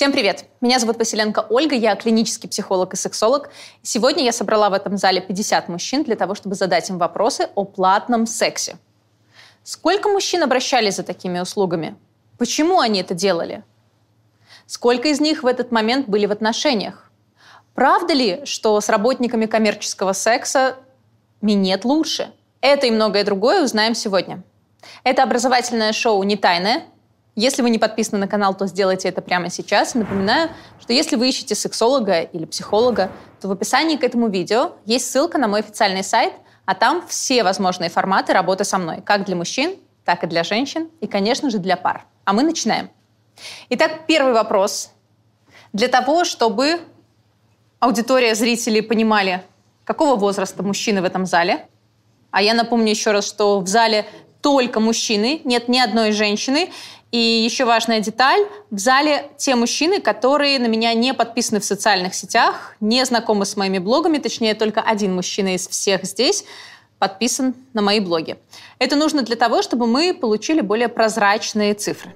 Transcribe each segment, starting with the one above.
Всем привет! Меня зовут Василенко Ольга, я клинический психолог и сексолог. Сегодня я собрала в этом зале 50 мужчин для того, чтобы задать им вопросы о платном сексе. Сколько мужчин обращались за такими услугами? Почему они это делали? Сколько из них в этот момент были в отношениях? Правда ли, что с работниками коммерческого секса минет лучше? Это и многое другое узнаем сегодня. Это образовательное шоу «Не тайное», если вы не подписаны на канал, то сделайте это прямо сейчас. Напоминаю, что если вы ищете сексолога или психолога, то в описании к этому видео есть ссылка на мой официальный сайт, а там все возможные форматы работы со мной, как для мужчин, так и для женщин, и, конечно же, для пар. А мы начинаем. Итак, первый вопрос. Для того, чтобы аудитория, зрители понимали, какого возраста мужчины в этом зале, а я напомню еще раз, что в зале только мужчины, нет ни одной женщины, и еще важная деталь. В зале те мужчины, которые на меня не подписаны в социальных сетях, не знакомы с моими блогами, точнее, только один мужчина из всех здесь подписан на мои блоги. Это нужно для того, чтобы мы получили более прозрачные цифры.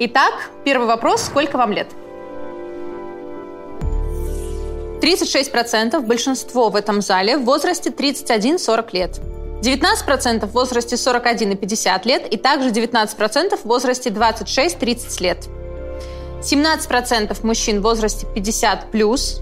Итак, первый вопрос. Сколько вам лет? 36% большинство в этом зале в возрасте 31-40 лет. 19% в возрасте 41 и 50 лет и также 19% в возрасте 26-30 лет. 17% мужчин в возрасте 50 плюс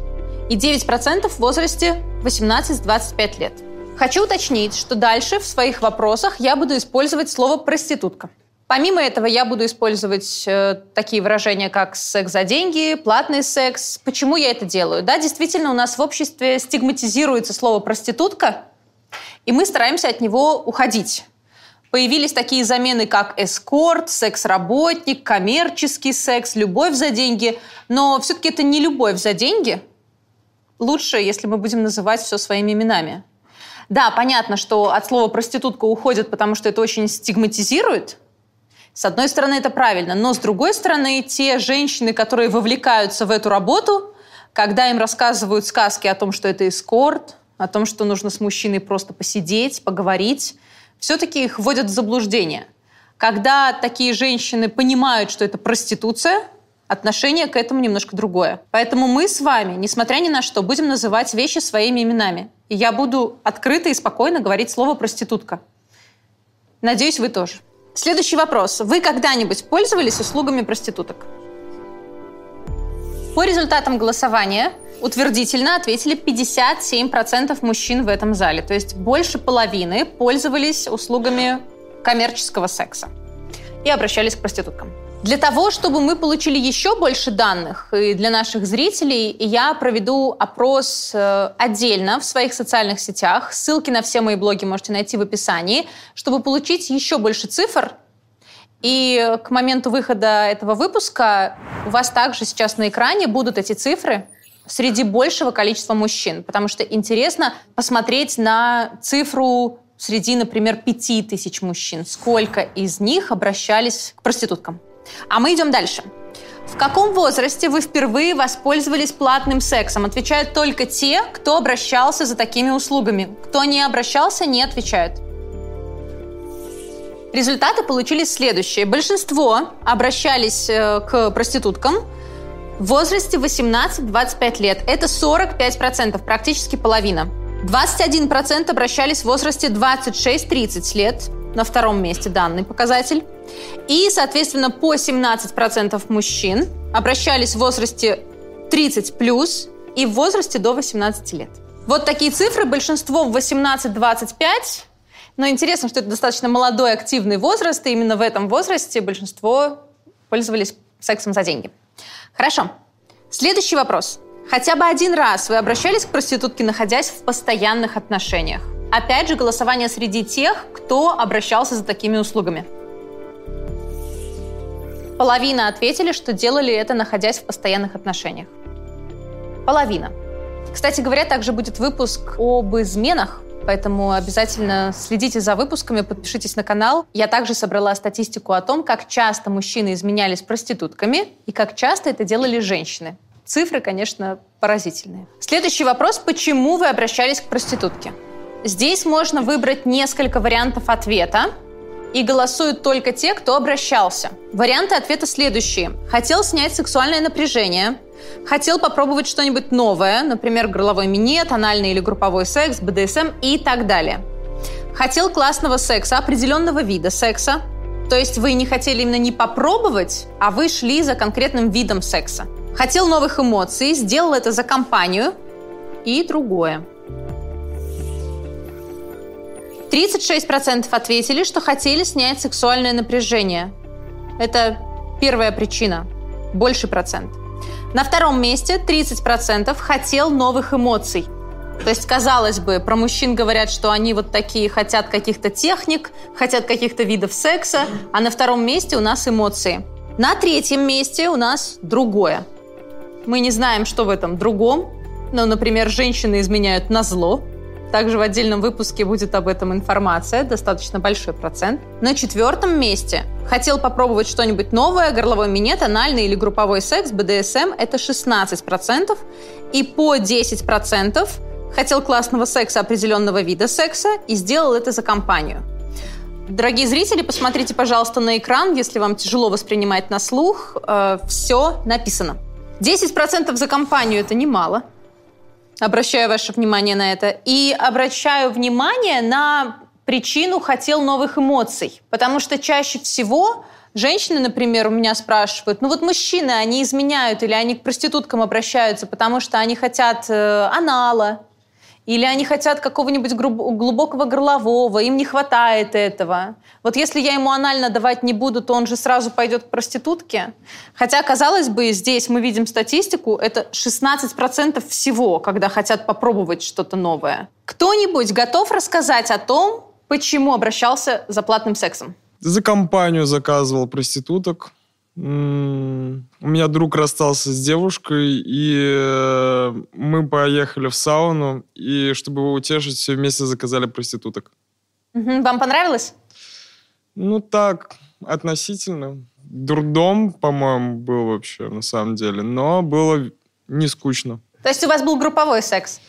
и 9% в возрасте 18-25 лет. Хочу уточнить, что дальше в своих вопросах я буду использовать слово «проститутка». Помимо этого, я буду использовать э, такие выражения, как секс за деньги, платный секс. Почему я это делаю? Да, действительно, у нас в обществе стигматизируется слово проститутка, и мы стараемся от него уходить. Появились такие замены, как эскорт, секс-работник, коммерческий секс, любовь за деньги. Но все-таки это не любовь за деньги. Лучше, если мы будем называть все своими именами. Да, понятно, что от слова проститутка уходят, потому что это очень стигматизирует. С одной стороны, это правильно, но с другой стороны, те женщины, которые вовлекаются в эту работу, когда им рассказывают сказки о том, что это эскорт, о том, что нужно с мужчиной просто посидеть, поговорить, все-таки их вводят в заблуждение. Когда такие женщины понимают, что это проституция, отношение к этому немножко другое. Поэтому мы с вами, несмотря ни на что, будем называть вещи своими именами. И я буду открыто и спокойно говорить слово «проститутка». Надеюсь, вы тоже. Следующий вопрос. Вы когда-нибудь пользовались услугами проституток? По результатам голосования утвердительно ответили 57% мужчин в этом зале. То есть больше половины пользовались услугами коммерческого секса и обращались к проституткам. Для того, чтобы мы получили еще больше данных и для наших зрителей, я проведу опрос э, отдельно в своих социальных сетях. Ссылки на все мои блоги можете найти в описании, чтобы получить еще больше цифр. И к моменту выхода этого выпуска у вас также сейчас на экране будут эти цифры – среди большего количества мужчин, потому что интересно посмотреть на цифру среди, например, пяти тысяч мужчин. Сколько из них обращались к проституткам? А мы идем дальше. В каком возрасте вы впервые воспользовались платным сексом? Отвечают только те, кто обращался за такими услугами. Кто не обращался, не отвечают. Результаты получились следующие. Большинство обращались э, к проституткам – в возрасте 18-25 лет. Это 45%, практически половина. 21% обращались в возрасте 26-30 лет, на втором месте данный показатель. И, соответственно, по 17% мужчин обращались в возрасте 30 плюс и в возрасте до 18 лет. Вот такие цифры. Большинство в 18-25. Но интересно, что это достаточно молодой, активный возраст, и именно в этом возрасте большинство пользовались сексом за деньги. Хорошо. Следующий вопрос. Хотя бы один раз вы обращались к проститутке, находясь в постоянных отношениях? Опять же, голосование среди тех, кто обращался за такими услугами. Половина ответили, что делали это, находясь в постоянных отношениях. Половина. Кстати говоря, также будет выпуск об изменах Поэтому обязательно следите за выпусками, подпишитесь на канал. Я также собрала статистику о том, как часто мужчины изменялись проститутками и как часто это делали женщины. Цифры, конечно, поразительные. Следующий вопрос. Почему вы обращались к проститутке? Здесь можно выбрать несколько вариантов ответа. И голосуют только те, кто обращался. Варианты ответа следующие. Хотел снять сексуальное напряжение, хотел попробовать что-нибудь новое, например, горловой минет, анальный или групповой секс, БДСМ и так далее. Хотел классного секса, определенного вида секса, то есть вы не хотели именно не попробовать, а вы шли за конкретным видом секса. Хотел новых эмоций, сделал это за компанию и другое. 36% ответили, что хотели снять сексуальное напряжение. Это первая причина. Больше процент. На втором месте 30% хотел новых эмоций. То есть, казалось бы, про мужчин говорят, что они вот такие хотят каких-то техник, хотят каких-то видов секса, а на втором месте у нас эмоции. На третьем месте у нас другое. Мы не знаем, что в этом другом, но, например, женщины изменяют на зло, также в отдельном выпуске будет об этом информация, достаточно большой процент. На четвертом месте хотел попробовать что-нибудь новое, горловой минет, анальный или групповой секс, БДСМ – это 16%. И по 10% хотел классного секса определенного вида секса и сделал это за компанию. Дорогие зрители, посмотрите, пожалуйста, на экран, если вам тяжело воспринимать на слух. Э, все написано. 10% за компанию – это немало – Обращаю ваше внимание на это. И обращаю внимание на причину «хотел новых эмоций». Потому что чаще всего женщины, например, у меня спрашивают, ну вот мужчины, они изменяют или они к проституткам обращаются, потому что они хотят э, анала, или они хотят какого-нибудь глубокого горлового, им не хватает этого. Вот если я ему анально давать не буду, то он же сразу пойдет к проститутке. Хотя, казалось бы, здесь мы видим статистику, это 16% всего, когда хотят попробовать что-то новое. Кто-нибудь готов рассказать о том, почему обращался за платным сексом? За компанию заказывал проституток. У меня друг расстался с девушкой, и э, мы поехали в сауну, и чтобы его утешить, все вместе заказали проституток. Вам понравилось? Ну так, относительно. Дурдом, по-моему, был вообще, на самом деле, но было не скучно. То есть у вас был групповой секс?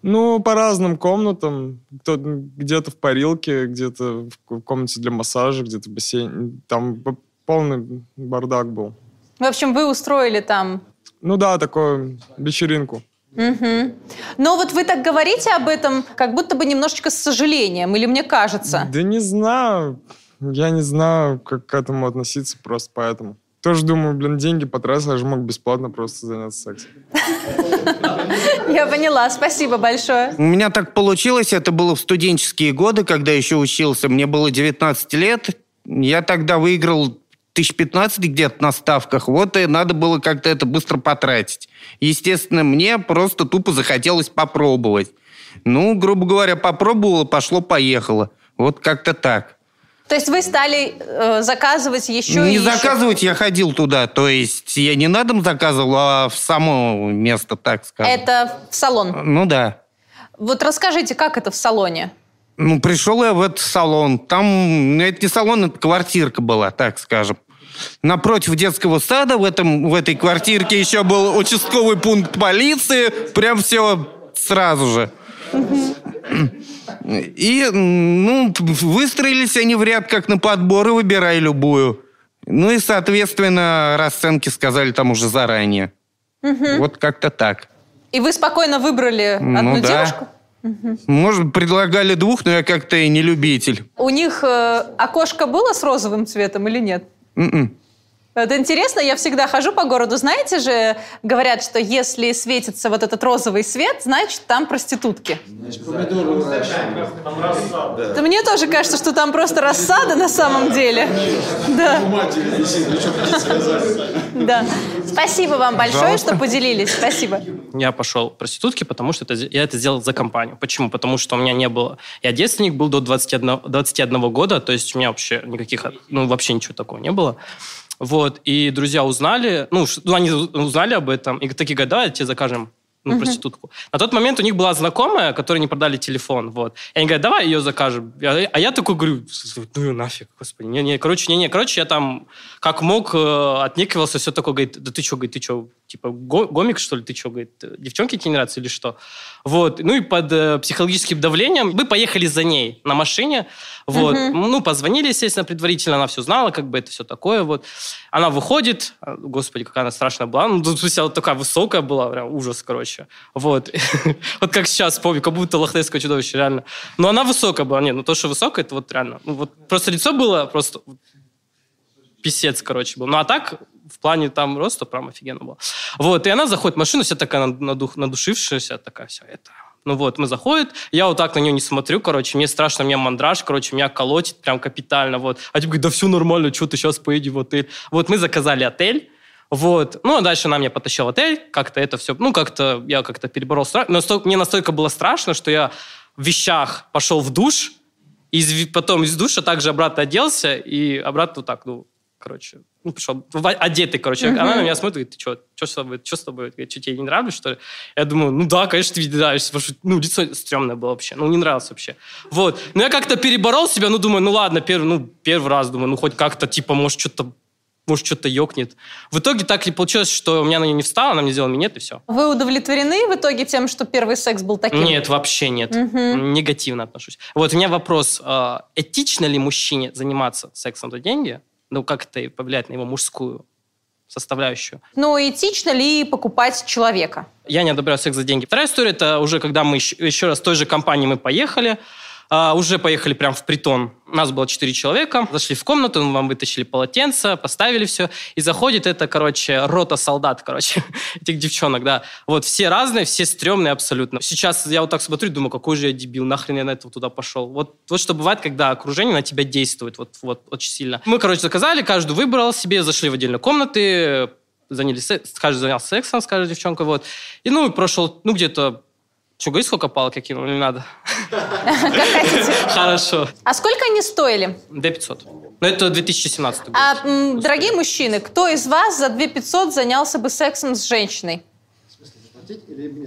Ну, по разным комнатам. Где-то в парилке, где-то в комнате для массажа, где-то в бассейне. Там полный бардак был. В общем, вы устроили там... Ну да, такую вечеринку. Угу. Но вот вы так говорите об этом, как будто бы немножечко с сожалением, или мне кажется? Да не знаю. Я не знаю, как к этому относиться, просто поэтому. Тоже думаю, блин, деньги потратил, я же мог бесплатно просто заняться сексом. Я поняла, спасибо большое. У меня так получилось, это было в студенческие годы, когда еще учился. Мне было 19 лет. Я тогда выиграл тысяч 15 где-то на ставках, вот и надо было как-то это быстро потратить. Естественно, мне просто тупо захотелось попробовать. Ну, грубо говоря, попробовала, пошло-поехало. Вот как-то так. То есть вы стали э, заказывать еще не и заказывать, я ходил туда. То есть я не на дом заказывал, а в само место, так скажем. Это в салон? Ну да. Вот расскажите, как это в салоне? Ну, пришел я в этот салон. Там, это не салон, это квартирка была, так скажем. Напротив детского сада в, этом, в этой квартирке еще был участковый пункт полиции. Прям все сразу же. И, ну, выстроились они в ряд как на подбор и выбирай любую. Ну и, соответственно, расценки сказали там уже заранее. Угу. Вот как-то так. И вы спокойно выбрали ну одну ну, да. девушку? Может, предлагали двух, но я как-то и не любитель. У них э, окошко было с розовым цветом или нет? Mm-mm. М-м. Это интересно, я всегда хожу по городу. Знаете же, говорят, что если светится вот этот розовый свет, значит, там проститутки. Значит, помидоры Да. мне тоже кажется, что там просто рассада на самом деле. Да. Да. Спасибо вам большое, что поделились. Спасибо. Я пошел проститутки, потому что это, я это сделал за компанию. Почему? Потому что у меня не было... Я девственник был до 21, 21 года, то есть у меня вообще никаких... Ну, вообще ничего такого не было. Вот, и друзья узнали, ну, ну, они узнали об этом, и такие говорят, давай тебе закажем ну, uh-huh. проститутку. На тот момент у них была знакомая, которой не продали телефон, вот. И они говорят, давай ее закажем. А я такой говорю, ну нафиг, господи. Не, не, короче, не, не, короче, я там как мог э, отнекивался, все такое, говорит, да ты что, говорит, ты что, типа, го- гомик, что ли, ты что, говорит, девчонки тебе не нравятся или что? Вот, ну и под э, психологическим давлением мы поехали за ней на машине, вот, Мгм. ну, позвонили, естественно, предварительно, она все знала, как бы это все такое, вот. Она выходит, а, господи, какая она страшная была, ну, тут вся вот такая высокая была, прям ужас, короче, вот. Вот как сейчас помню, как будто лохнесское чудовище, реально. Но она высокая была, нет, ну то, что высокая, это вот реально, ну, вот просто лицо было просто писец, короче, был. Ну, а так, в плане там роста прям офигенно было. Вот, и она заходит в машину, вся такая над- надух- надушившаяся, такая вся это... Ну вот, мы заходит, я вот так на нее не смотрю, короче, мне страшно, меня мандраж, короче, меня колотит прям капитально, вот. А типа говорит, да все нормально, что ты сейчас поедешь в отель. Вот, мы заказали отель, вот. Ну, а дальше она меня потащила в отель, как-то это все, ну, как-то я как-то переборол страх. Настолько, мне настолько было страшно, что я в вещах пошел в душ, и потом из душа также обратно оделся, и обратно вот так, ну, короче, ну, пришел одетый, короче. Мгм. Она на меня смотрит, говорит, ты что, что с тобой, что с тобой? Говорит, что, тебе не нравится, что ли? Я думаю, ну да, конечно, ты нравишься, потому что, ну, лицо стрёмное было вообще, ну, не нравилось вообще. Вот. Но я как-то переборол себя, ну, думаю, ну, ладно, первый, ну, первый раз, думаю, ну, хоть как-то, типа, может, что-то может, что-то ёкнет. В итоге так и получилось, что у меня на нее не встала, она мне сделала минет, и все. Вы удовлетворены в итоге тем, что первый секс был таким? Нет, вообще нет. Мгм. Негативно отношусь. Вот у меня вопрос. э, Этично ли мужчине заниматься сексом за деньги? Ну, как это повлияет на его мужскую составляющую? Ну, этично ли покупать человека? Я не одобряю секс за деньги. Вторая история, это уже когда мы еще, еще раз в той же компании мы поехали, а, уже поехали прям в притон. У нас было четыре человека. Зашли в комнату, мы вам вытащили полотенце, поставили все. И заходит это, короче, рота солдат, короче, этих девчонок, да. Вот все разные, все стрёмные абсолютно. Сейчас я вот так смотрю, думаю, какой же я дебил, нахрен я на этого туда пошел. Вот, вот что бывает, когда окружение на тебя действует, вот, вот очень сильно. Мы, короче, заказали, каждый выбрал себе, зашли в отдельные комнаты, занялись, каждый занялся сексом с каждой девчонкой, вот. И, ну, прошел, ну, где-то что, говори, сколько палок я кинул, не надо? Хорошо. А сколько они стоили? D500. Ну, это 2017 год. А, м, дорогие мужчины, кто из вас за 2500 занялся бы сексом с женщиной?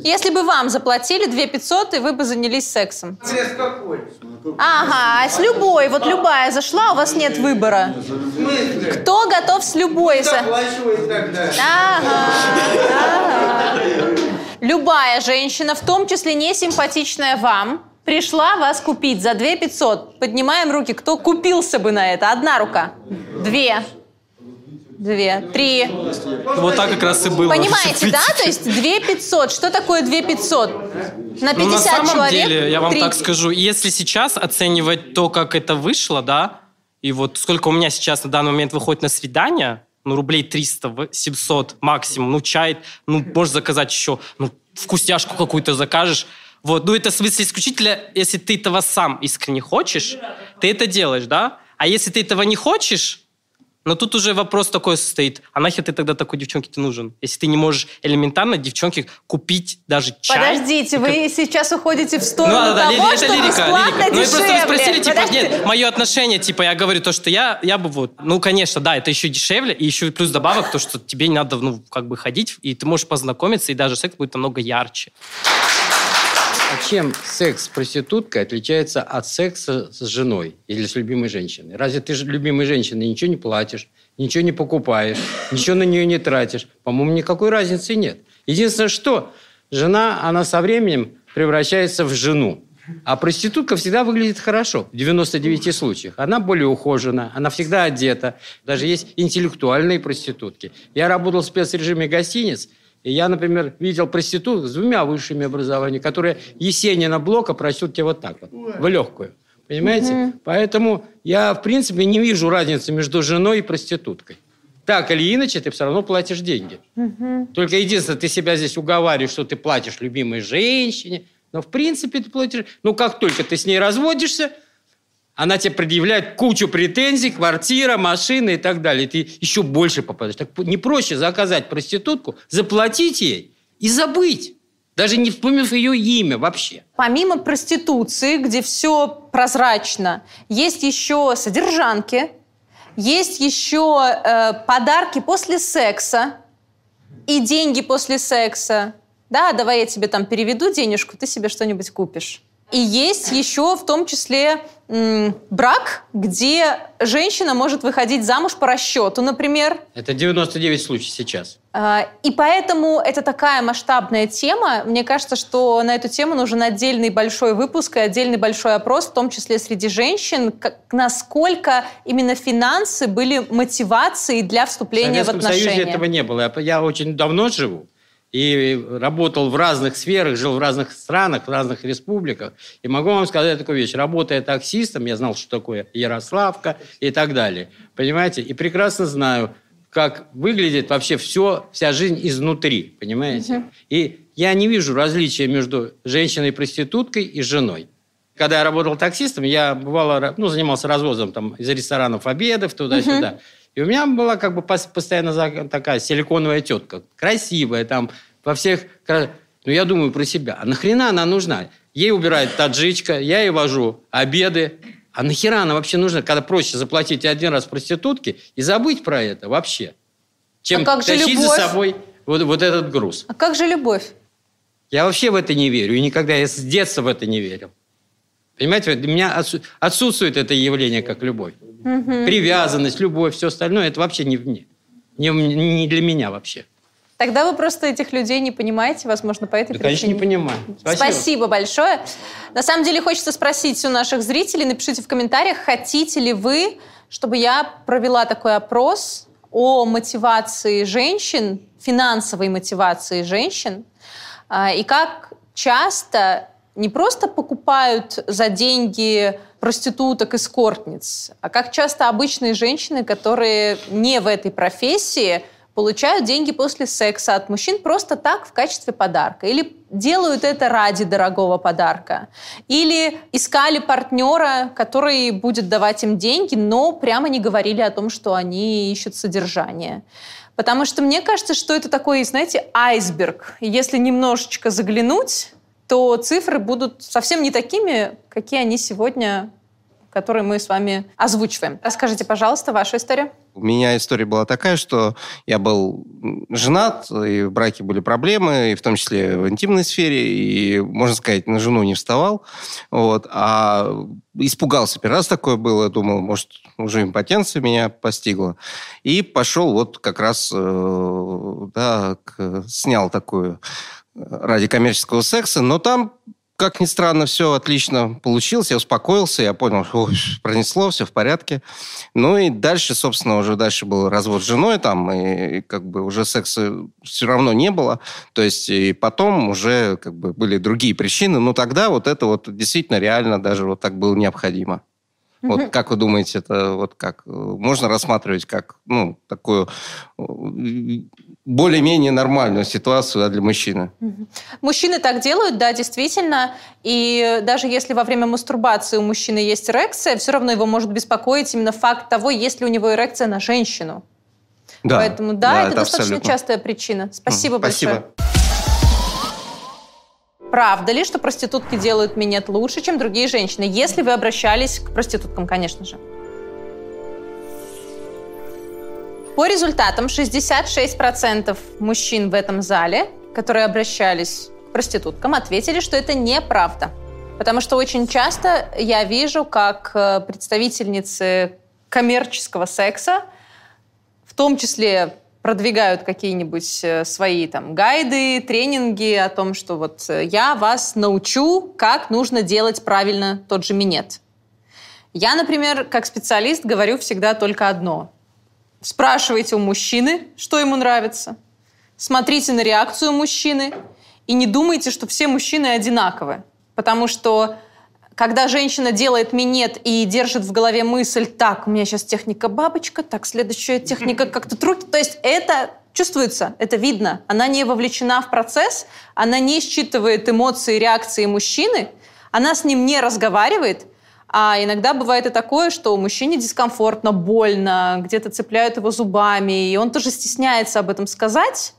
Если бы вам заплатили 2500, и вы бы занялись сексом. Ага, а с любой, вот любая зашла, у вас нет выбора. Кто готов с любой? за- Ага, ага. Любая женщина, в том числе не симпатичная вам, пришла вас купить за 2 500. Поднимаем руки. Кто купился бы на это? Одна рука. Две. Две. Три. Вот так как раз и было. Понимаете, да? То есть 2 500. Что такое 2 500? На 50 Ну, на самом человек? деле, я вам так 30. скажу, если сейчас оценивать то, как это вышло, да, и вот сколько у меня сейчас на данный момент выходит на свидание, ну, рублей 300, в- 700 максимум, ну, чай, ну, можешь заказать еще, ну, вкусняшку какую-то закажешь, вот, ну, это в смысле исключительно, если ты этого сам искренне хочешь, ты это делаешь, да, а если ты этого не хочешь, но тут уже вопрос такой состоит, а нахер ты тогда такой девчонке ты нужен? Если ты не можешь элементарно девчонке купить даже чай. Подождите, и вы сейчас уходите в сторону ну, да, да, того, что это лирика, бесплатно лирика. Ну, просто вы спросили, типа, Подождите. нет, мое отношение, типа, я говорю то, что я, я бы вот, ну, конечно, да, это еще дешевле, и еще плюс добавок то, что тебе не надо, ну, как бы ходить, и ты можешь познакомиться, и даже секс будет намного ярче. А чем секс с проституткой отличается от секса с женой или с любимой женщиной? Разве ты же любимой женщине ничего не платишь, ничего не покупаешь, ничего на нее не тратишь? По-моему, никакой разницы нет. Единственное, что жена, она со временем превращается в жену. А проститутка всегда выглядит хорошо, в 99 случаях. Она более ухожена, она всегда одета. Даже есть интеллектуальные проститутки. Я работал в спецрежиме гостиниц, и я, например, видел проституток с двумя высшими образованиями, которые Есенина Блока просят тебе вот так вот, в легкую. Понимаете? Поэтому я, в принципе, не вижу разницы между женой и проституткой. Так или иначе, ты все равно платишь деньги. Только единственное, ты себя здесь уговариваешь, что ты платишь любимой женщине. Но, в принципе, ты платишь... Ну, как только ты с ней разводишься, она тебе предъявляет кучу претензий, квартира, машина и так далее. Ты еще больше попадаешь. Так не проще заказать проститутку, заплатить ей и забыть. Даже не вспомнив ее имя вообще. Помимо проституции, где все прозрачно, есть еще содержанки, есть еще э, подарки после секса и деньги после секса. Да, давай я тебе там переведу денежку, ты себе что-нибудь купишь. И есть еще в том числе брак, где женщина может выходить замуж по расчету, например. Это 99 случаев сейчас. А, И поэтому это такая масштабная тема. Мне кажется, что на эту тему нужен отдельный большой выпуск и отдельный большой опрос, в том числе среди женщин, как- насколько именно финансы были мотивацией для В вступления в Советском отношения. Союзе этого не было. Я очень давно живу и работал в разных сферах, жил в разных странах, в разных республиках. И могу вам сказать такую вещь. Работая таксистом, я знал, что такое Ярославка и так далее. Понимаете? И прекрасно знаю, как выглядит вообще все, вся жизнь изнутри. Понимаете? И я не вижу различия между женщиной-проституткой и женой. Когда я работал таксистом, я бывало, ну, занимался развозом там, из ресторанов обедов туда-сюда. И у меня была как бы пос- постоянно такая силиконовая тетка. Красивая там, во всех... Ну, я думаю про себя. А нахрена она нужна? Ей убирает таджичка, я ей вожу обеды. А нахера она вообще нужна, когда проще заплатить один раз проститутке и забыть про это вообще, чем А как же тащить любовь? за собой вот, вот этот груз. А как же любовь? Я вообще в это не верю. И никогда я с детства в это не верил. Понимаете, у меня отсу- отсутствует это явление, как любовь. Привязанность, любовь, все остальное, это вообще не в мне. Не, не для меня вообще. Тогда вы просто этих людей не понимаете, возможно, по этой Да, конечно, причине. не понимаю. Спасибо. большое. На самом деле хочется спросить у наших зрителей, напишите в комментариях, хотите ли вы, чтобы я провела такой опрос о мотивации женщин, финансовой мотивации женщин, а, и как часто не просто покупают за деньги проституток и скортниц, а как часто обычные женщины, которые не в этой профессии, получают деньги после секса от мужчин просто так в качестве подарка. Или делают это ради дорогого подарка. Или искали партнера, который будет давать им деньги, но прямо не говорили о том, что они ищут содержание. Потому что мне кажется, что это такой, знаете, айсберг. Если немножечко заглянуть, то цифры будут совсем не такими, какие они сегодня, которые мы с вами озвучиваем. Расскажите, пожалуйста, вашу историю. У меня история была такая, что я был женат, и в браке были проблемы, и в том числе в интимной сфере, и, можно сказать, на жену не вставал. Вот, а испугался. Первый раз такое было, думал, может, уже импотенция меня постигла. И пошел вот как раз, э, да, снял такую ради коммерческого секса, но там как ни странно, все отлично получилось. Я успокоился, я понял, что пронесло, все в порядке. Ну и дальше, собственно, уже дальше был развод с женой там, и, как бы уже секса все равно не было. То есть и потом уже как бы были другие причины. Но тогда вот это вот действительно реально даже вот так было необходимо. Вот как вы думаете, это вот как э, можно рассматривать как ну такую э, более-менее нормальную ситуацию да, для мужчины? Мужчины так делают, да, действительно. И даже если во время мастурбации у мужчины есть эрекция, все равно его может беспокоить именно факт того, есть ли у него эрекция на женщину. Да, Поэтому да, это, достаточно абсолютно. частая причина. Спасибо спасибо. большое. Правда ли, что проститутки делают минет лучше, чем другие женщины? Если вы обращались к проституткам, конечно же. По результатам 66% мужчин в этом зале, которые обращались к проституткам, ответили, что это неправда. Потому что очень часто я вижу, как э, представительницы коммерческого секса в том числе продвигают какие-нибудь э, свои там гайды, тренинги о том, что вот э, я вас научу, как нужно делать правильно тот же минет. Я, например, как специалист говорю всегда только одно. Спрашивайте у мужчины, что ему нравится. Смотрите на реакцию мужчины. И не думайте, что все мужчины одинаковы. Потому что когда женщина делает минет и держит в голове мысль, так, у меня сейчас техника бабочка, так, следующая техника как-то руки. То есть это чувствуется, это видно. Она не вовлечена в процесс, она не считывает эмоции, реакции мужчины, она с ним не разговаривает, а иногда бывает и такое, что мужчине дискомфортно, больно, где-то цепляют его зубами, и он тоже стесняется об этом сказать.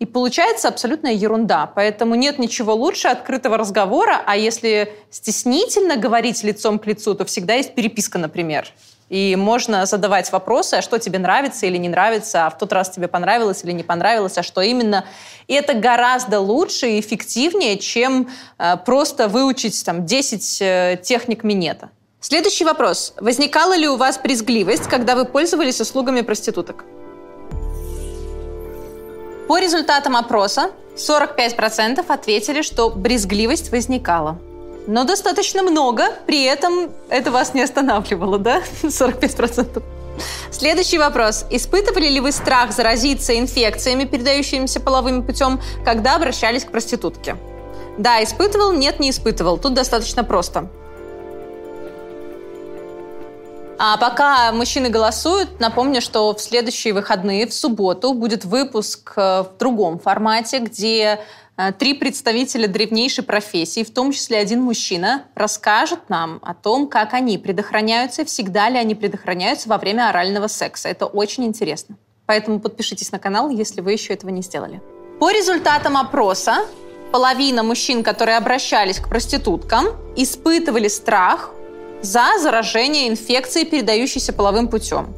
И получается абсолютная ерунда. Поэтому нет ничего лучше открытого разговора, а если стеснительно говорить лицом к лицу, то всегда есть переписка, например. И можно задавать вопросы, а что тебе нравится или не нравится, а в тот раз тебе понравилось или не понравилось, а что именно. И это гораздо лучше и эффективнее, чем э, просто выучить там, 10 э, техник минета. Следующий вопрос. Возникала ли у вас брезгливость, когда вы пользовались услугами проституток? По результатам опроса 45% ответили, что брезгливость возникала. Но достаточно много, при этом это вас не останавливало, да? 45%. Следующий вопрос. Испытывали ли вы страх заразиться инфекциями, передающимися половым путем, когда обращались к проститутке? Да, испытывал, нет, не испытывал. Тут достаточно просто. А пока мужчины голосуют, напомню, что в следующие выходные, в субботу, будет выпуск э, в другом формате, где Э, три представителя древнейшей профессии, в том числе один мужчина, расскажет нам о том, как они предохраняются, всегда ли они предохраняются во время орального секса. Это очень интересно. Поэтому подпишитесь на канал, если вы еще этого не сделали. По результатам опроса, половина мужчин, которые обращались к проституткам, испытывали страх за заражение инфекцией, передающейся половым путем.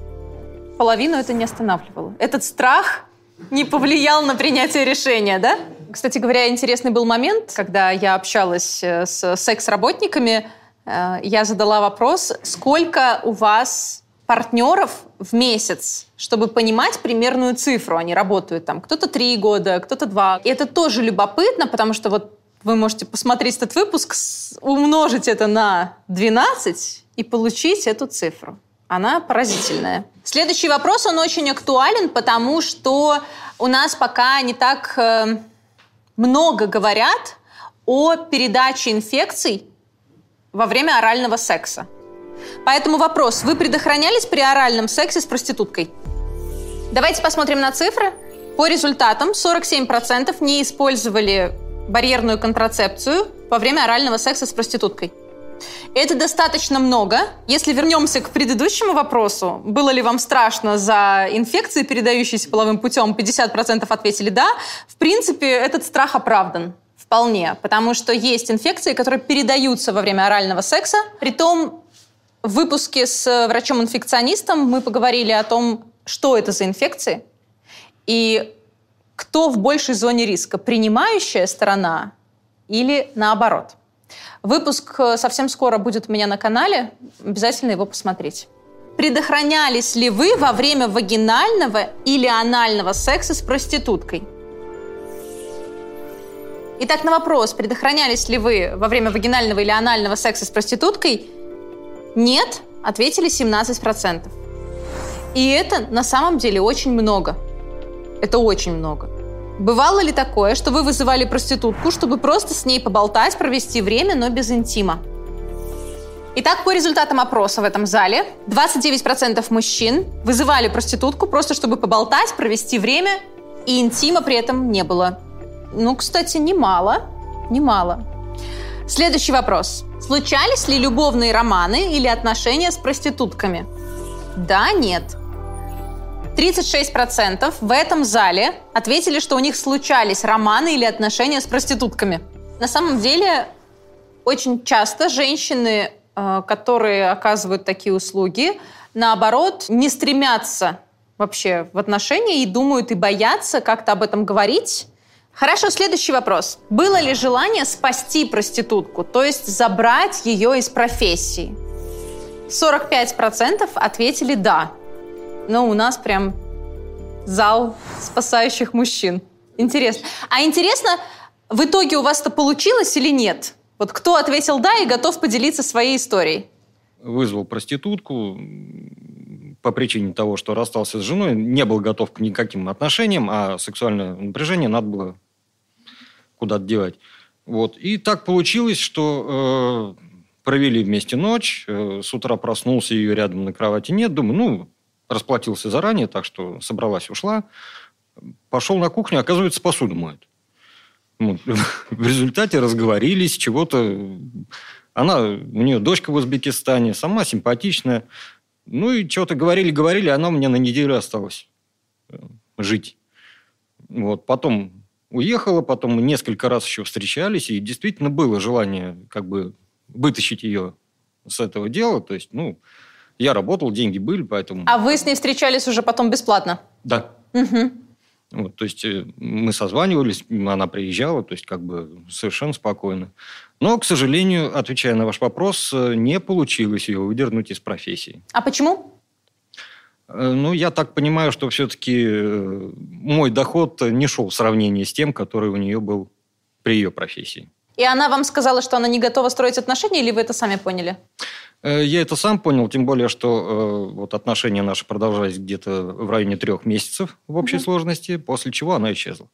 Половину это не останавливало. Этот страх не повлиял на принятие решения, да? Кстати говоря, интересный был момент, когда я общалась э, с секс-работниками, э, я задала вопрос, сколько у вас партнеров в месяц, чтобы понимать примерную цифру. Они работают там кто-то три года, кто-то два. И это тоже любопытно, потому что вот вы можете посмотреть этот выпуск, умножить это на 12 и получить эту цифру. Она поразительная. Следующий вопрос, он очень актуален, потому что у нас пока не так э, много говорят о передаче инфекций во время орального секса. Поэтому вопрос, вы предохранялись при оральном сексе с проституткой? Давайте посмотрим на цифры. По результатам 47% не использовали барьерную контрацепцию во время орального секса с проституткой. Это достаточно много. Если вернемся к предыдущему вопросу, было ли вам страшно за инфекции, передающиеся половым путем, 50% ответили «да». В принципе, этот страх оправдан. Вполне. Потому что есть инфекции, которые передаются во время орального секса. Притом в выпуске с врачом-инфекционистом мы поговорили о том, что это за инфекции и кто в большей зоне риска, принимающая сторона или наоборот. Выпуск э, совсем скоро будет у меня на канале. Обязательно его посмотреть. Предохранялись ли вы во время вагинального или анального секса с проституткой? Итак, на вопрос, предохранялись ли вы во время вагинального или анального секса с проституткой? Нет, ответили 17%. И это на самом деле очень много. Это очень много. Бывало ли такое, что вы вызывали проститутку, чтобы просто с ней поболтать, провести время, но без интима? Итак, по результатам опроса в этом зале 29% мужчин вызывали проститутку просто чтобы поболтать, провести время, и интима при этом не было. Ну, кстати, немало. Немало. Следующий вопрос. Случались ли любовные романы или отношения с проститутками? Да, нет. 36% в этом зале ответили, что у них случались романы или отношения с проститутками. На самом деле, очень часто женщины, э, которые оказывают такие услуги, наоборот, не стремятся вообще в отношения и думают и боятся как-то об этом говорить. Хорошо, следующий вопрос. Было ли желание спасти проститутку, то есть забрать ее из профессии? 45% ответили «да» но у нас прям зал спасающих мужчин. Интересно. А интересно, в итоге у вас это получилось или нет? Вот кто ответил «да» и готов поделиться своей историей? Вызвал проститутку по причине того, что расстался с женой, не был готов к никаким отношениям, а сексуальное напряжение надо было куда-то девать. Вот. И так получилось, что э, провели вместе ночь, э, с утра проснулся, ее рядом на кровати нет, думаю, ну, расплатился заранее, так что собралась, ушла. Пошел на кухню, оказывается, посуду моет. Ну, в результате разговорились, чего-то... Она, у нее дочка в Узбекистане, сама симпатичная. Ну и что-то говорили-говорили, она у меня на неделю осталась э, жить. Вот, потом уехала, потом мы несколько раз еще встречались, и действительно было желание как бы вытащить ее с этого дела. То есть, ну, я работал, деньги были, поэтому... А вы с ней встречались уже потом бесплатно? Да. Угу. Вот, то есть э, мы созванивались, она приезжала, то есть как бы совершенно спокойно. Но, к сожалению, отвечая на ваш вопрос, э, не получилось ее выдернуть из профессии. А почему? Э, Ну, я так понимаю, что все-таки мой доход не шел в сравнении с тем, который у нее был при ее профессии. И она вам сказала, что она не готова строить отношения, или вы это сами поняли? Э, Я это сам понял, тем более, что э, вот отношения наши продолжались где-то в районе трех месяцев в общей сложности, после чего она исчезла.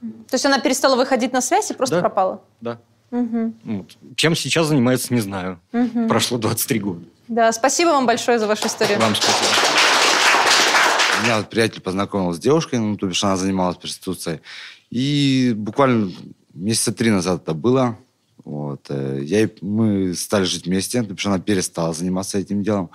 То есть она перестала выходить на связь и просто Да. пропала? Да. Мгм. Вот. Чем сейчас занимается, не знаю. Мгм. Прошло 23 года. Да, спасибо вам большое за вашу историю. Вам спасибо. Меня вот приятель познакомил с девушкой, ну, то бишь она занималась проституцией. И буквально месяца три назад это было. Вот. э, Я, мы стали жить вместе, то бишь она перестала заниматься этим делом.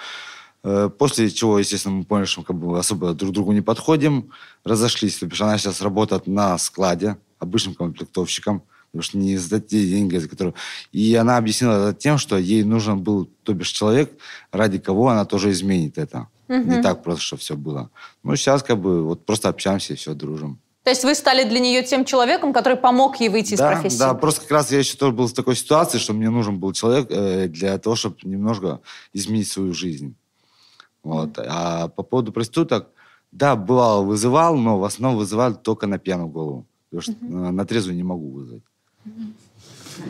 Э, После чего, естественно, мы поняли, что мы как бы особо друг другу не подходим. Разошлись. То бишь она сейчас работает на складе обычным комплектовщиком. Потому что не за те деньги, за которые... И она объяснила это тем, что ей нужен был, то бишь, человек, ради кого она тоже изменит это. Не так просто, что все было. Ну, сейчас как бы вот просто общаемся и все, дружим. То есть вы стали для нее тем человеком, который помог ей выйти из да, профессии? да, просто как раз я еще тоже был в такой ситуации, что мне нужен был человек э, для того, чтобы немножко изменить свою жизнь. Вот. А по поводу проституток, да, бывало, вызывал, но в основном вызывал только на пьяную голову. Потому что э, на трезвую не могу вызвать. Ну,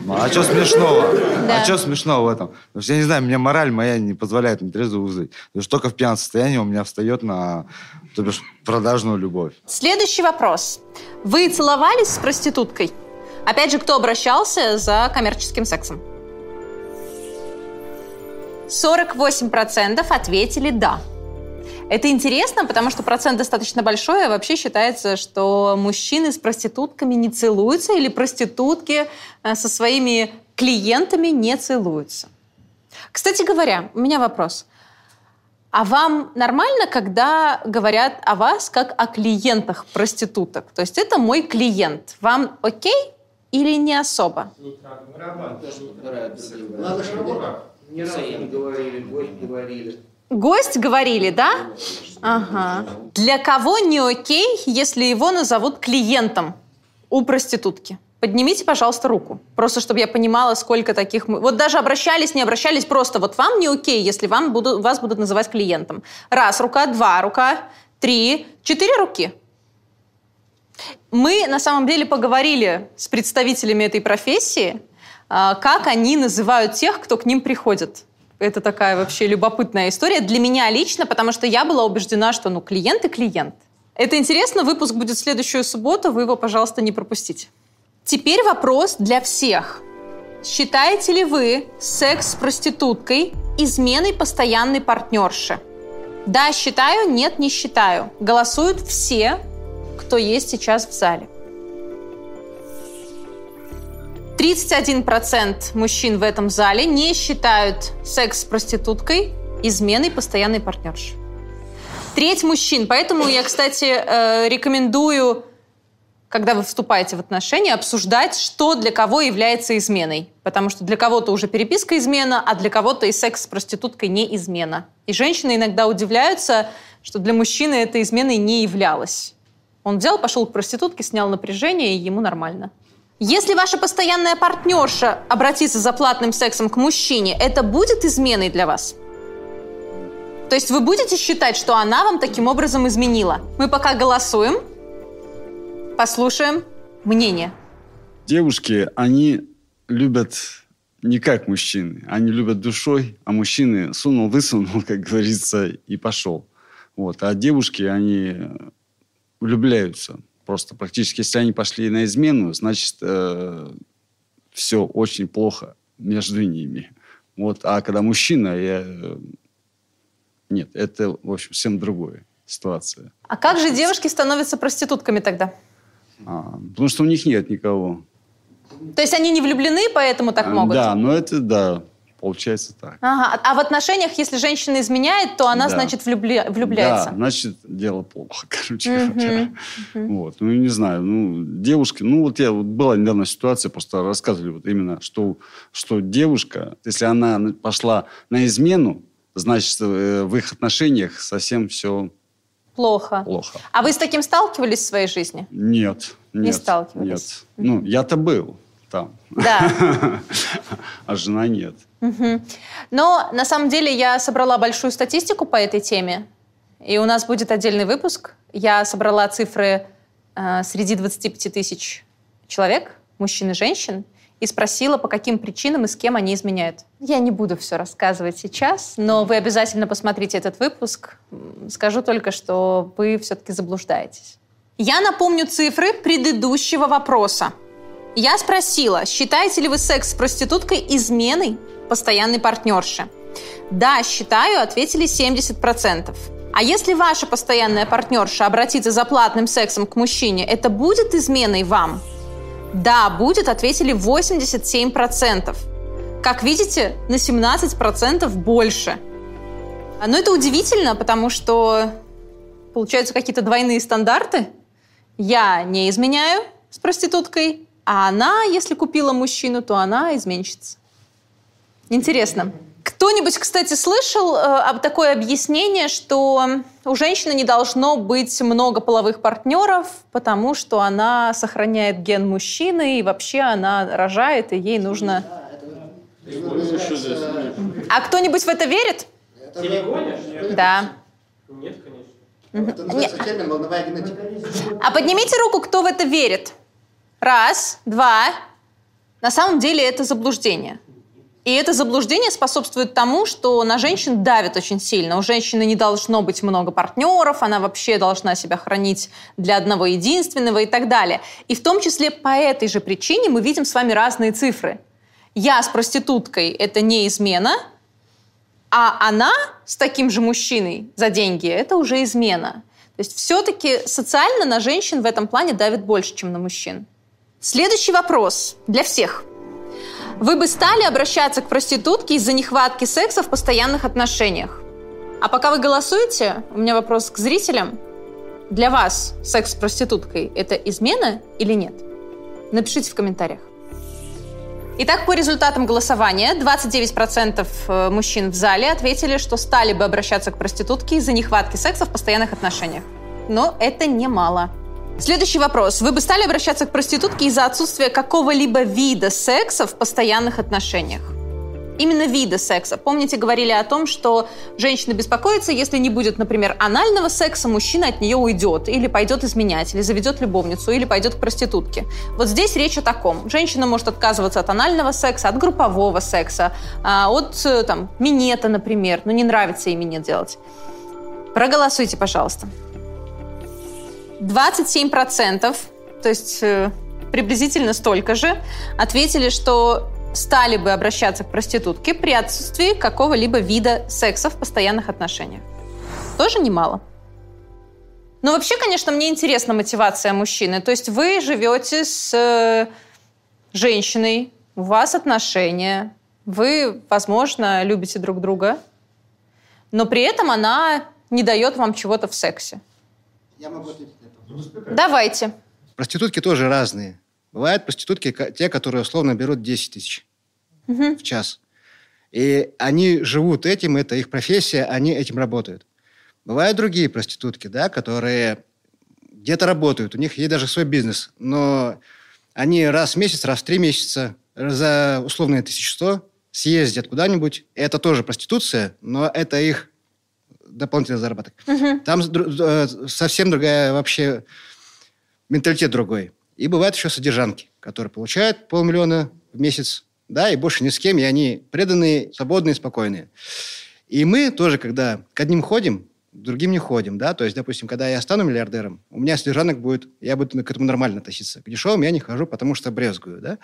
А что смешного? Да. А что смешного в этом? Потому что я не знаю, мне мораль моя не позволяет на трезвую вызвать. Потому что только в пьяном состоянии у меня встает на, то бишь, продажную любовь. Следующий вопрос. Вы целовались с проституткой? Опять же, кто обращался за коммерческим сексом? 48% ответили «да». Это интересно, потому что процент достаточно большой, а вообще считается, что мужчины с проститутками не целуются или проститутки э, со своими клиентами не целуются. Кстати говоря, у меня вопрос. А вам нормально, когда говорят о вас как о клиентах проституток? То есть это мой клиент. Вам окей или не особо? Гость говорили, да? Ага. Для кого не окей, если его назовут клиентом у проститутки? Поднимите, пожалуйста, руку. Просто чтобы я понимала, сколько таких... Вот даже обращались, не обращались, просто вот вам не окей, если вам будут, вас будут называть клиентом. Раз рука, два рука, три, четыре руки. Мы на самом деле поговорили с представителями этой профессии, а, как они называют тех, кто к ним приходит. Это такая вообще любопытная история для меня лично, потому что я была убеждена, что ну клиент и клиент. Это интересно, выпуск будет в следующую субботу, вы его, пожалуйста, не пропустите. Теперь вопрос для всех. Считаете ли вы секс с проституткой изменой постоянной партнерши? Да, считаю, нет, не считаю. Голосуют все, кто есть сейчас в зале. 31% мужчин в этом зале не считают секс с проституткой изменой постоянной партнерши. Треть мужчин. Поэтому я, кстати, э, рекомендую, когда вы вступаете в отношения, обсуждать, что для кого является изменой. Потому что для кого-то уже переписка измена, а для кого-то и секс с проституткой не измена. И женщины иногда удивляются, что для мужчины это изменой не являлось. Он взял, пошел к проститутке, снял напряжение, и ему нормально. Если ваша постоянная партнерша обратится за платным сексом к мужчине, это будет изменой для вас? То есть вы будете считать, что она вам таким образом изменила? Мы пока голосуем, послушаем мнение. Девушки, они любят не как мужчины. Они любят душой, а мужчины сунул, высунул, как говорится, и пошел. Вот. А девушки, они влюбляются. Просто практически, если они пошли на измену, значит, все очень плохо между ними. Вот. А когда мужчина, я... э, Нет, это, в общем, совсем другая ситуация. А как же девушки становятся проститутками тогда? А, потому что у них нет никого. То есть они не влюблены, поэтому так А, могут? Да, но это да. Получается так. Ага. А в отношениях, если женщина изменяет, то она, Да. значит, влюбля- влюбляется. Да, значит, дело плохо, короче Мгм, говоря. Вот, ну, не знаю, ну, девушки, ну, вот я, вот была недавно ситуация, просто рассказывали вот именно, что, что девушка, если она на- пошла на измену, значит, э, в их отношениях совсем все Плохо. плохо. А вы с таким сталкивались в своей жизни? Нет, нет. Не сталкивались? Нет. Ну, я-то был там, Да. а жена нет. Но на самом деле я собрала большую статистику по этой теме, и у нас будет отдельный выпуск. Я собрала цифры э, среди 25 тысяч человек, мужчин и женщин, и спросила, по каким причинам и с кем они изменяют. Я не буду все рассказывать сейчас, но вы обязательно посмотрите этот выпуск. Скажу только, что вы все-таки заблуждаетесь. Я напомню цифры предыдущего вопроса. Я спросила, считаете ли вы секс с проституткой изменой постоянной партнерши? Да, считаю, ответили 70%. А если ваша постоянная партнерша обратится за платным сексом к мужчине, это будет изменой вам? Да, будет, ответили 87%. Как видите, на 17% больше. А, Но это удивительно, потому что получаются какие-то двойные стандарты. Я не изменяю с проституткой, а она, если купила мужчину, то она изменщица. Интересно. Кто-нибудь, кстати, слышал э, об такое объяснение, что у женщины не должно быть много половых партнеров, потому что она сохраняет ген мужчины, и вообще она рожает, и ей нужно... А кто-нибудь в это верит? Да. Нет, конечно. Это называется термин «волновая генетика». А поднимите руку, кто в это верит. Раз, два. На самом деле это заблуждение. И это заблуждение способствует тому, что на женщин давит очень сильно. У женщины не должно быть много партнеров, она вообще должна себя хранить для одного единственного и так далее. И в том числе по этой же причине мы видим с вами разные цифры. Я с проституткой – это не измена, а она с таким же мужчиной за деньги – это уже измена. То есть все-таки социально на женщин в этом плане давит больше, чем на мужчин. Следующий вопрос для всех. Вы бы стали обращаться к проститутке из-за нехватки секса в постоянных отношениях? А пока вы голосуете, у меня вопрос к зрителям. Для вас секс с проституткой – это измена или нет? Напишите в комментариях. Итак, по результатам голосования 29% э, мужчин в зале ответили, что стали бы обращаться к проститутке из-за нехватки секса в постоянных отношениях. Но это немало. Следующий вопрос. Вы бы стали обращаться к проститутке из-за отсутствия какого-либо вида секса в постоянных отношениях? Именно вида секса. Помните, говорили о том, что женщина беспокоится, если не будет, например, анального секса, мужчина от нее уйдет, или пойдет изменять, или заведет любовницу, или пойдет к проститутке. Вот здесь речь о таком. Женщина может отказываться от анального секса, от группового секса, а, от э, там, минета, например. Ну, не нравится ей минет делать. Проголосуйте, пожалуйста. 27%, то есть э, приблизительно столько же, ответили, что стали бы обращаться к проститутке при отсутствии какого-либо вида секса в постоянных отношениях. Тоже немало. Но вообще, конечно, мне интересна мотивация мужчины. То есть вы живете с э, женщиной, у вас отношения, вы, возможно, любите друг друга, но при этом она не дает вам чего-то в сексе. Я могу ответить. Давайте. Проститутки тоже разные. Бывают проститутки, те, которые условно берут 10 тысяч в час. И они живут этим, это их профессия, они этим работают. Бывают другие проститутки, да, которые где-то работают, у них есть даже свой бизнес, но они раз в месяц, раз в три месяца за условные 1100 съездят куда-нибудь. И это тоже проституция, но это их дополнительный заработок. Там с- дру- э, совсем другая вообще менталитет другой. И бывают еще содержанки, которые получают полмиллиона в месяц, да, и больше ни с кем, и они преданные, свободные, спокойные. И мы тоже, когда к одним ходим, к другим не ходим, да, то есть, допустим, когда я стану миллиардером, у меня содержанок будет, я буду к этому нормально относиться. К дешевым я не хожу, потому что брезгую, да.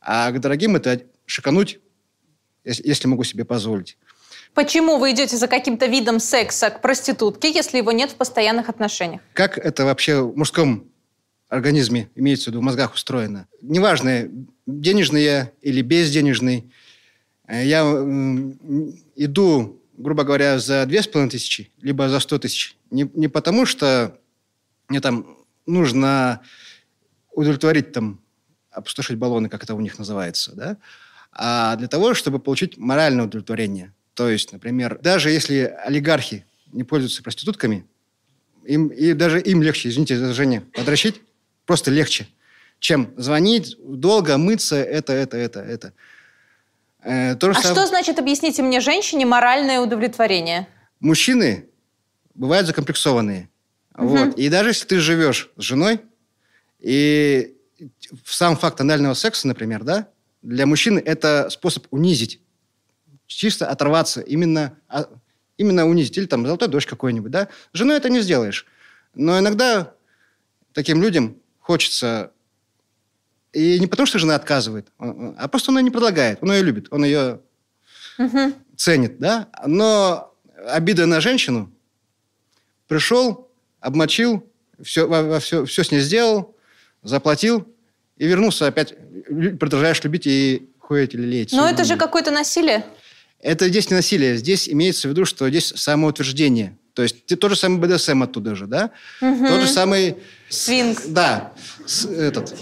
А к дорогим это шикануть, если, если могу себе позволить. Почему вы идете за каким-то видом секса к проститутке, если его нет в постоянных отношениях? Как это вообще в мужском организме, имеется в виду в мозгах устроено? Неважно, денежный я или безденежный, э, я иду, грубо говоря, за две с половиной тысячи, либо за сто тысяч. Не, не потому, что мне там нужно удовлетворить там, опустошить баллоны, как это у них называется, да, а для того, чтобы получить моральное удовлетворение. То есть, например, даже если олигархи не пользуются проститутками, им, и даже им легче, извините за выражение, подращить просто легче, чем звонить, долго мыться, это, это, это, это. Э, то А сам- что значит, объясните мне, женщине моральное удовлетворение? Мужчины бывают закомплексованные. Вот. И даже если ты живешь с женой, и сам факт анального секса, например, да, для мужчины это способ унизить, чисто оторваться, именно, именно унизить. Или там золотой дождь какой-нибудь, да. С женой это не сделаешь. Но иногда таким людям хочется... И не потому, что жена отказывает, а а просто он ее не предлагает. Он ее любит, он ее ценит, да. Но обида на женщину пришел, обмочил, все, во- все, все с ней сделал, заплатил и вернулся опять. Продолжаешь любить и хуять или леять. Но это же какое-то насилие. Это здесь не насилие. Здесь имеется в виду, что здесь самоутверждение. То есть ты тот же самый БДСМ оттуда же, да? Тот же самый... Свинг. Да. с- этот.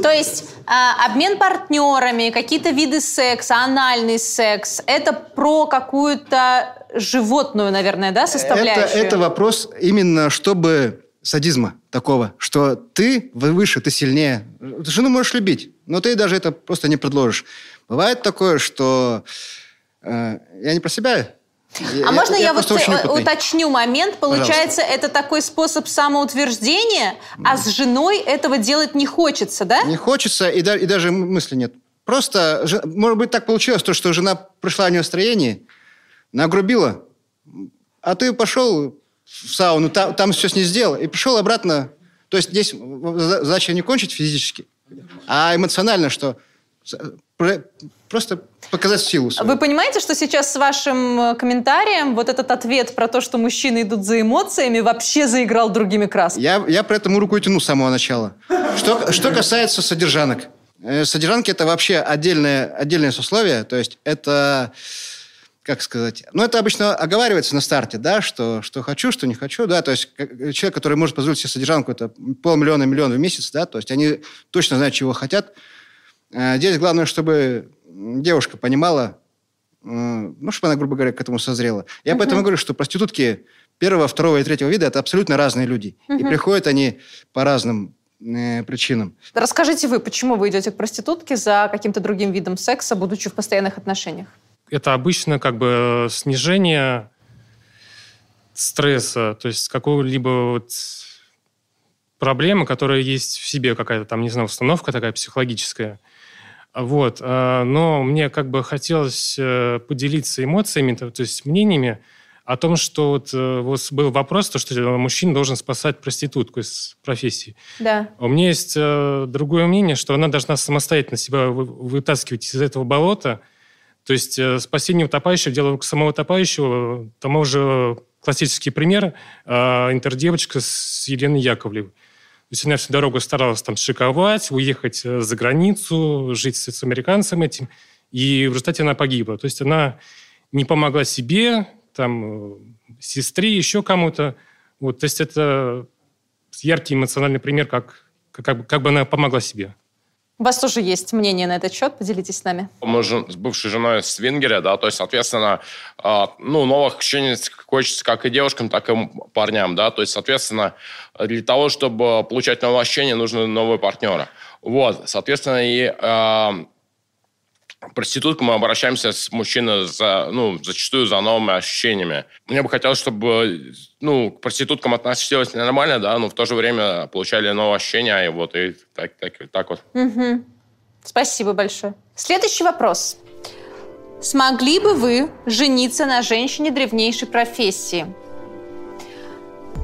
То есть а, обмен партнерами, какие-то виды секса, анальный секс, это про какую-то животную, наверное, да, Это, составляющую? это вопрос именно чтобы садизма такого, что ты выше, ты сильнее. Жену можешь любить, но ты даже это просто не предложишь. Бывает такое, что... э, я не про себя. А можно я, вот просто очень э, уточню момент? Получается, это такой способ самоутверждения, а с женой этого делать не хочется, да? Не хочется, и, да- и даже мысли нет. Просто, же- может быть, так получилось, то, что жена пришла в настроении, нагрубила, а ты пошел в сауну, там, там все с ней сделал, и пришел обратно. То есть здесь за- задача не кончить физически, а эмоционально, что про- просто показать силу свою. Вы понимаете, что сейчас с вашим э, комментарием вот этот ответ про то, что мужчины идут за эмоциями, вообще заиграл другими красками? Я, я про этому руку и тяну с самого начала. Что, что касается содержанок. Э, Содержанки – это вообще отдельное, отдельное сословие. То есть это, как сказать... Ну, это обычно оговаривается на старте, да, что, что хочу, что не хочу, да. То есть как- человек, который может позволить себе содержанку, это полмиллиона, миллион в месяц, да. То есть они точно знают, чего хотят. Э, Здесь главное, чтобы девушка понимала, э, ну, чтобы она, грубо говоря, к этому созрела. Я поэтому говорю, что проститутки первого, второго и третьего вида – это абсолютно разные люди. И приходят они по разным э, причинам. Расскажите вы, почему вы идете к проститутке за каким-то другим видом секса, будучи в постоянных отношениях? это обычно как бы снижение стресса, то есть какого-либо вот проблемы, которая есть в себе, какая-то там, не знаю, установка такая психологическая. Вот. а, Но мне как бы хотелось э, поделиться эмоциями, то есть мнениями о том, что вот, э, вот был вопрос, то, что мужчина должен спасать проститутку из профессии. Да. У меня есть э, другое мнение, что она должна самостоятельно себя вы- вытаскивать из этого болота. То есть э, спасение утопающего, дело самого утопающего, тому же классический пример э, интердевочка с Еленой Яковлевой. Она всю дорогу старалась там шиковать, уехать э, за границу, жить с, с американцем этим, и в результате она погибла. То есть она не помогла себе, там, э, сестре, еще кому-то. Вот, то есть это яркий эмоциональный пример, как, как, как бы она помогла себе. У вас тоже есть мнение на этот счет, поделитесь с нами. Мы же с бывшей женой с Венгерия, да, то есть, соответственно, а, ну, новых ощущений хочется как и девушкам, так и парням, да, то есть, соответственно, для того, чтобы получать новые ощущения, нужны новые партнеры. Вот, соответственно, и проститутку мы обращаемся с мужчиной за, ну, зачастую за новыми ощущениями. Мне бы хотелось, чтобы, ну, к проституткам относились нормально, да, но в то же время получали новые ощущения, и вот, и так, так, так вот. Мгм. Спасибо большое. Следующий вопрос. Смогли бы вы жениться на женщине древнейшей профессии?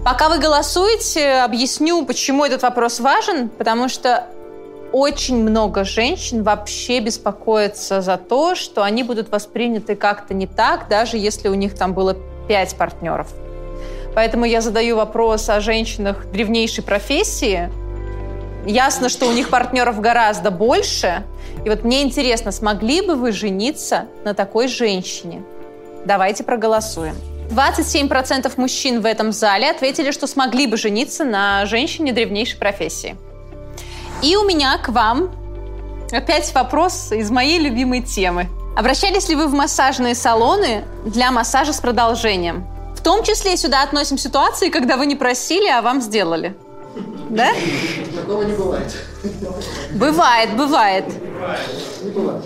Пока вы голосуете, объясню, почему этот вопрос важен, потому что очень много женщин вообще беспокоятся за то, что они будут восприняты как-то не так, даже если у них там было пять партнеров. Поэтому я задаю вопрос о женщинах древнейшей профессии. Ясно, что у них партнеров гораздо больше, И вот мне интересно, смогли бы вы жениться на такой женщине? Давайте проголосуем. 27% мужчин в этом зале ответили, что смогли бы жениться на женщине древнейшей профессии. И у меня к вам опять вопрос из моей любимой темы. Обращались ли вы в массажные салоны для массажа с продолжением? В том числе сюда относим ситуации, когда вы не просили, а вам сделали. Да? Такого не бывает. Бывает, бывает. Не бывает.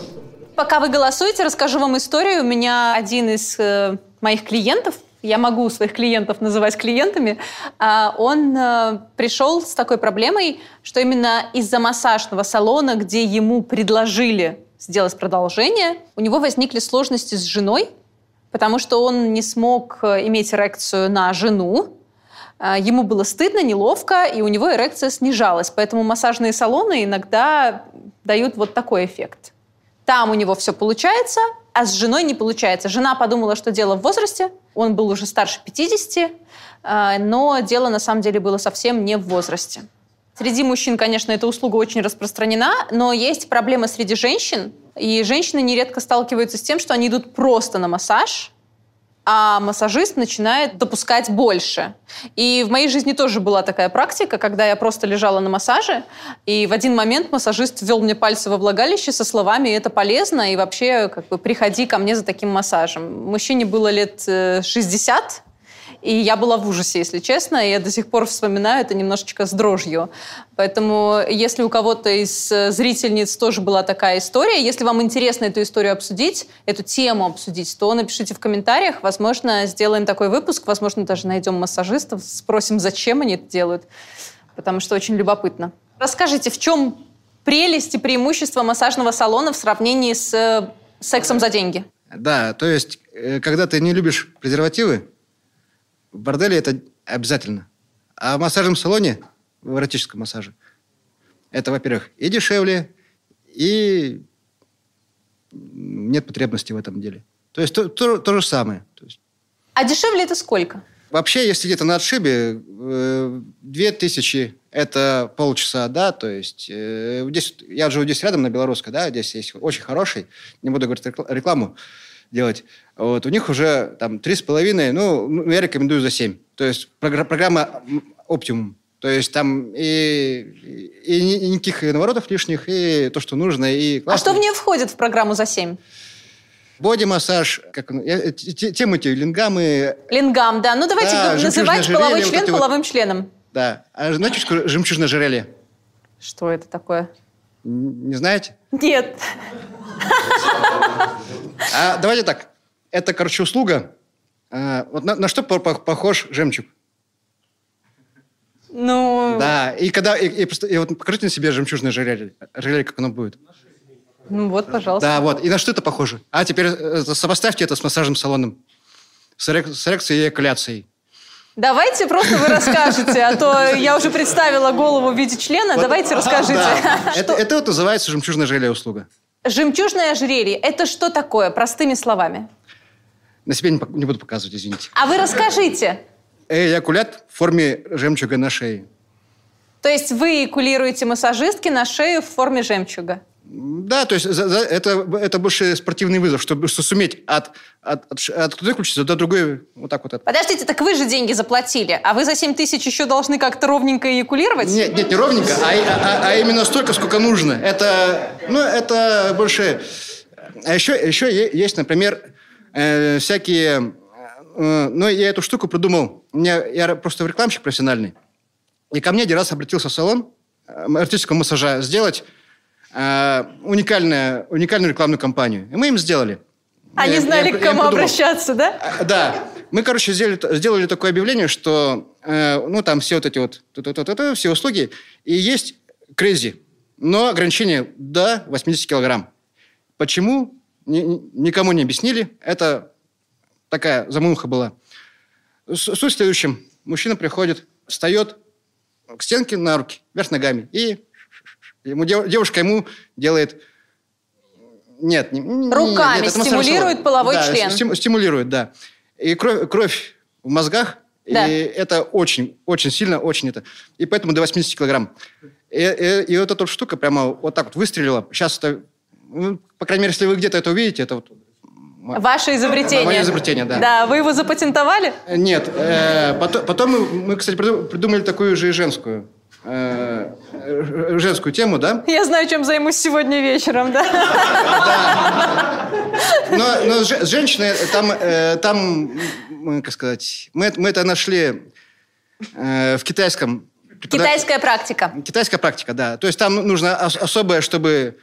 Пока вы голосуете, расскажу вам историю. У меня один из э, моих клиентов, я могу своих клиентов называть клиентами, а, он э, пришел с такой проблемой, что именно из-за массажного салона, где ему предложили сделать продолжение, у него возникли сложности с женой, потому что он не смог э, иметь эрекцию на жену, а, Ему было стыдно, неловко, и у него эрекция снижалась. Поэтому массажные салоны иногда дают вот такой эффект. Там у него все получается, а с женой не получается. Жена подумала, что дело в возрасте. Он был уже старше 50, а, но дело на самом деле было совсем не в возрасте. Среди мужчин, конечно, эта услуга очень распространена, но есть проблемы среди женщин. И женщины нередко сталкиваются с тем, что они идут просто на массаж, а массажист начинает допускать больше. И в моей жизни тоже была такая практика, когда я просто лежала на массаже, и в один момент массажист ввел мне пальцы во влагалище со словами «это полезно, и вообще как бы приходи ко мне за таким массажем». Мужчине было лет э, 60, и я была в ужасе, если честно, и я до сих пор вспоминаю это немножечко с дрожью. Поэтому, если у кого-то из э, зрительниц тоже была такая история, если вам интересно эту историю обсудить, эту тему обсудить, то напишите в комментариях. Возможно, сделаем такой выпуск, возможно, даже найдем массажистов, спросим, зачем они это делают, потому что очень любопытно. Расскажите, в чем прелесть и преимущество массажного салона в сравнении с э, сексом за деньги? Да, то есть, э, когда ты не любишь презервативы, в борделе это обязательно. А в массажном салоне, в эротическом массаже, это, во-первых, и дешевле, и нет потребности в этом деле. То есть то, то, то же самое. То есть, А дешевле это сколько? вообще, если где-то на отшибе, э, две тысячи – это полчаса, да, то есть э, здесь, я живу здесь рядом, на Белорусской, да, здесь есть очень хороший, не буду говорить рекла- рекламу делать, вот, у них уже там три с половиной, ну, ну, я рекомендую за семь. То есть програ- программа оптимум. То есть там и, и, и ни- и никаких наворотов лишних, и то, что нужно, и А что классно. в нее входит в программу за 7? Боди-массаж, как темы эти, лингамы, Лингам, да. Ну, давайте Да, называть половой вот член вот. половым членом. да. А знаете, что жемчужное ожерелье? Что это такое? Не знаете? Нет. А давайте так. Это, короче, услуга. А, вот на, на что по- по- похож жемчуг? Ну, Да. И когда и, и и вот покажите на себе жемчужное ожерелье, ожерелье, как оно будет. ну вот, пожалуйста. Да, вот. И на что это похоже? А теперь э, сопоставьте это с массажным салоном. С, эрек- с эрекцией и экуляцией. Давайте просто вы расскажете, а то я уже представила голову в виде члена. Давайте расскажите. Да. Это, это вот называется жемчужное ожерелье услуга. Жемчужное ожерелье – это что такое, простыми словами? На себе не, не буду показывать, извините. А вы расскажите. Эякулят в форме жемчуга на шее. То есть вы экулируете массажистки на шею в форме жемчуга? Да, то есть за- за- это, это больше спортивный вызов, чтобы, чтобы суметь от, от, от, от ключицы до другой вот так вот. Подождите, так вы же деньги заплатили, а вы за 7 тысяч еще должны как-то ровненько эякулировать? Нет, нет, не ровненько, а, а- а именно столько, сколько нужно. Это, ну, это больше... А еще, еще есть, например, э, всякие... э, ну, я эту штуку придумал. Меня, я просто рекламщик профессиональный. И ко мне один раз обратился в салон э, артистического массажа сделать э, уникальную, уникальную рекламную кампанию. И мы им сделали. Они Я- знали, я- к я кому придумал. обращаться, да? А, Да. Мы, короче, сделали, сделали такое объявление, что, э, ну, там все вот эти вот, все услуги, и есть крейзи, но ограничение до 80 килограмм. Почему? Ни- ни- никому не объяснили. Это такая замануха была. С- Суть в следующем. Мужчина приходит, встает к стенке на руки, вверх ногами, и ему, дев- девушка ему делает... Нет, не, Руками нет, стимулирует половой Да, член. стим- стимулирует, да. И кровь, кровь в мозгах, Да. и это очень, очень сильно, очень это. И поэтому до 80 килограмм. И, и- и вот эта вот штука прямо вот так вот выстрелила. Сейчас это ну, по крайней мере, если вы где-то это увидите, это вот... Ваше изобретение. Мое изобретение, да. Да, вы его запатентовали? Нет, э, потом, потом мы, мы, кстати, приду- придумали такую же и женскую, э, женскую тему, да? Я знаю, чем займусь сегодня вечером, да? Но, но с же- с женщиной там, э, там, как сказать, мы, это- мы это нашли э, в китайском. Китайская практика. Китайская практика, да. То есть там нужно ос- особое, чтобы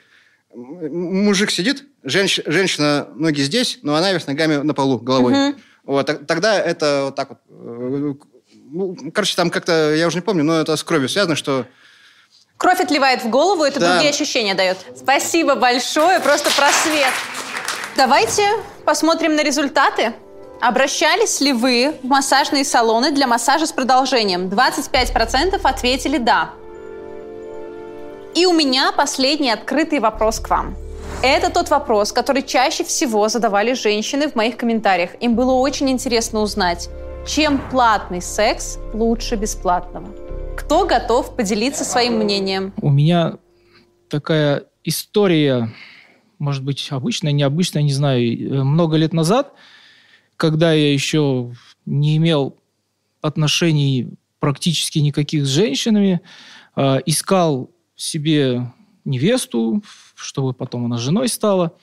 мужик сидит, женщ- женщина ноги здесь, но она вверх ногами на полу, головой. Вот, тогда это вот так вот. э, ну, короче, там как-то, я уже не помню, но это с кровью связано, что Кровь отливает в голову, это Да. другие ощущения дает. Спасибо большое, просто просвет. Давайте посмотрим на результаты. Обращались ли вы в массажные салоны для массажа с продолжением? 25% ответили «да». И у меня последний открытый вопрос к вам. Это тот вопрос, который чаще всего задавали женщины в моих комментариях. Им было очень интересно узнать, чем платный секс лучше бесплатного. Кто готов поделиться своим мнением? У меня такая история, может быть, обычная, необычная, не знаю, э, много лет назад, когда я еще не имел отношений практически никаких с женщинами, э, искал себе невесту, чтобы потом она женой стала.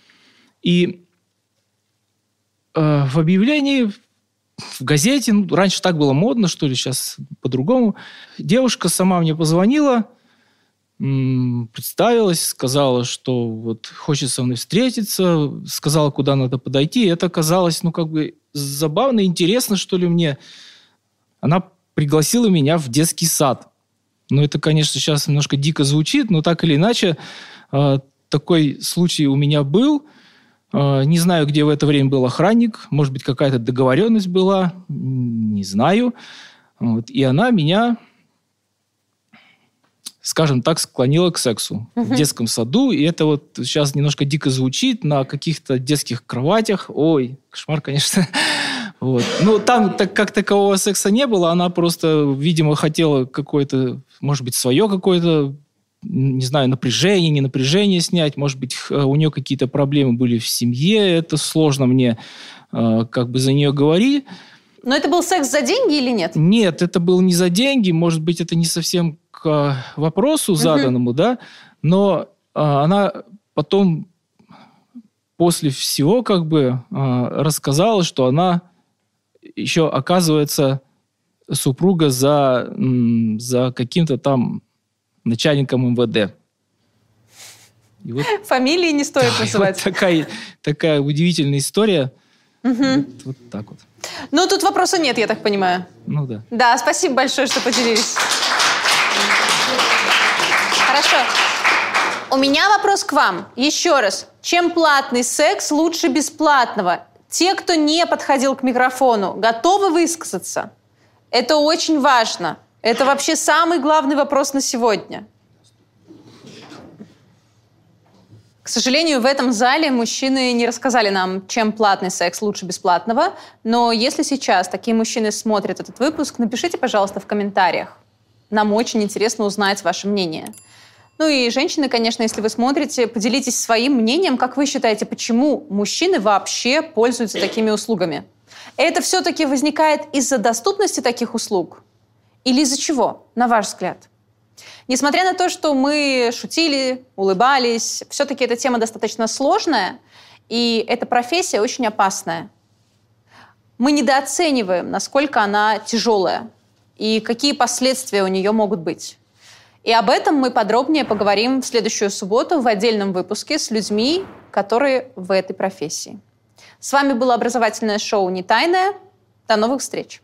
И э, в объявлении в газете, ну, раньше так было модно, что ли, сейчас по-другому. Девушка сама мне позвонила, представилась, сказала, что вот хочет со мной встретиться, сказала, куда надо подойти. Это казалось, ну, как бы забавно, интересно, что ли, мне. Она пригласила меня в детский сад. Ну, это, конечно, сейчас немножко дико звучит, но так или иначе, э, такой случай у меня был. Э, Не знаю, где в это время был охранник. Может быть, какая-то договоренность была. Не знаю. Вот. И она меня, скажем так, склонила к сексу в детском саду. И это вот сейчас немножко дико звучит на каких-то детских кроватях. Ой, кошмар, конечно. Вот. Ну, там так, как такового секса не было. Она просто, видимо, хотела какое-то, может быть, свое какое-то не знаю, напряжение, не напряжение снять. Может быть, у нее какие-то проблемы были в семье. Это сложно мне э, как бы за нее говорить. Но это был секс за деньги или нет? Нет, это было не за деньги. Может быть, это не совсем к э, вопросу заданному, да. Но э, она потом после всего как бы рассказала, что она еще оказывается супруга за, за каким-то там начальником МВД. И вот, Фамилии не стоит вот называть. такая, такая удивительная история. Мгм. Вот так вот. Ну, тут вопроса нет, я так понимаю. Ну да. Да, спасибо большое, что поделились. Хорошо. У меня вопрос к вам. Еще раз. Чем платный секс лучше бесплатного? Те, кто не подходил к микрофону, готовы высказаться? Это очень важно. Это вообще самый главный вопрос на сегодня. К сожалению, в этом зале мужчины не рассказали нам, чем платный секс лучше бесплатного. Но если сейчас такие мужчины смотрят этот выпуск, напишите, пожалуйста, в комментариях. Нам очень интересно узнать ваше мнение. Ну и женщины, конечно, если вы смотрите, поделитесь своим мнением, как вы считаете, почему мужчины вообще пользуются такими услугами. Это все-таки возникает из-за доступности таких услуг или из-за чего, на ваш взгляд? Несмотря на то, что мы шутили, улыбались, все-таки эта тема достаточно сложная, и эта профессия очень опасная. Мы недооцениваем, насколько она тяжелая и какие последствия у нее могут быть. И об этом мы подробнее поговорим в следующую субботу в отдельном выпуске с людьми, которые в этой профессии. С вами было образовательное шоу «Не тайное». До новых встреч!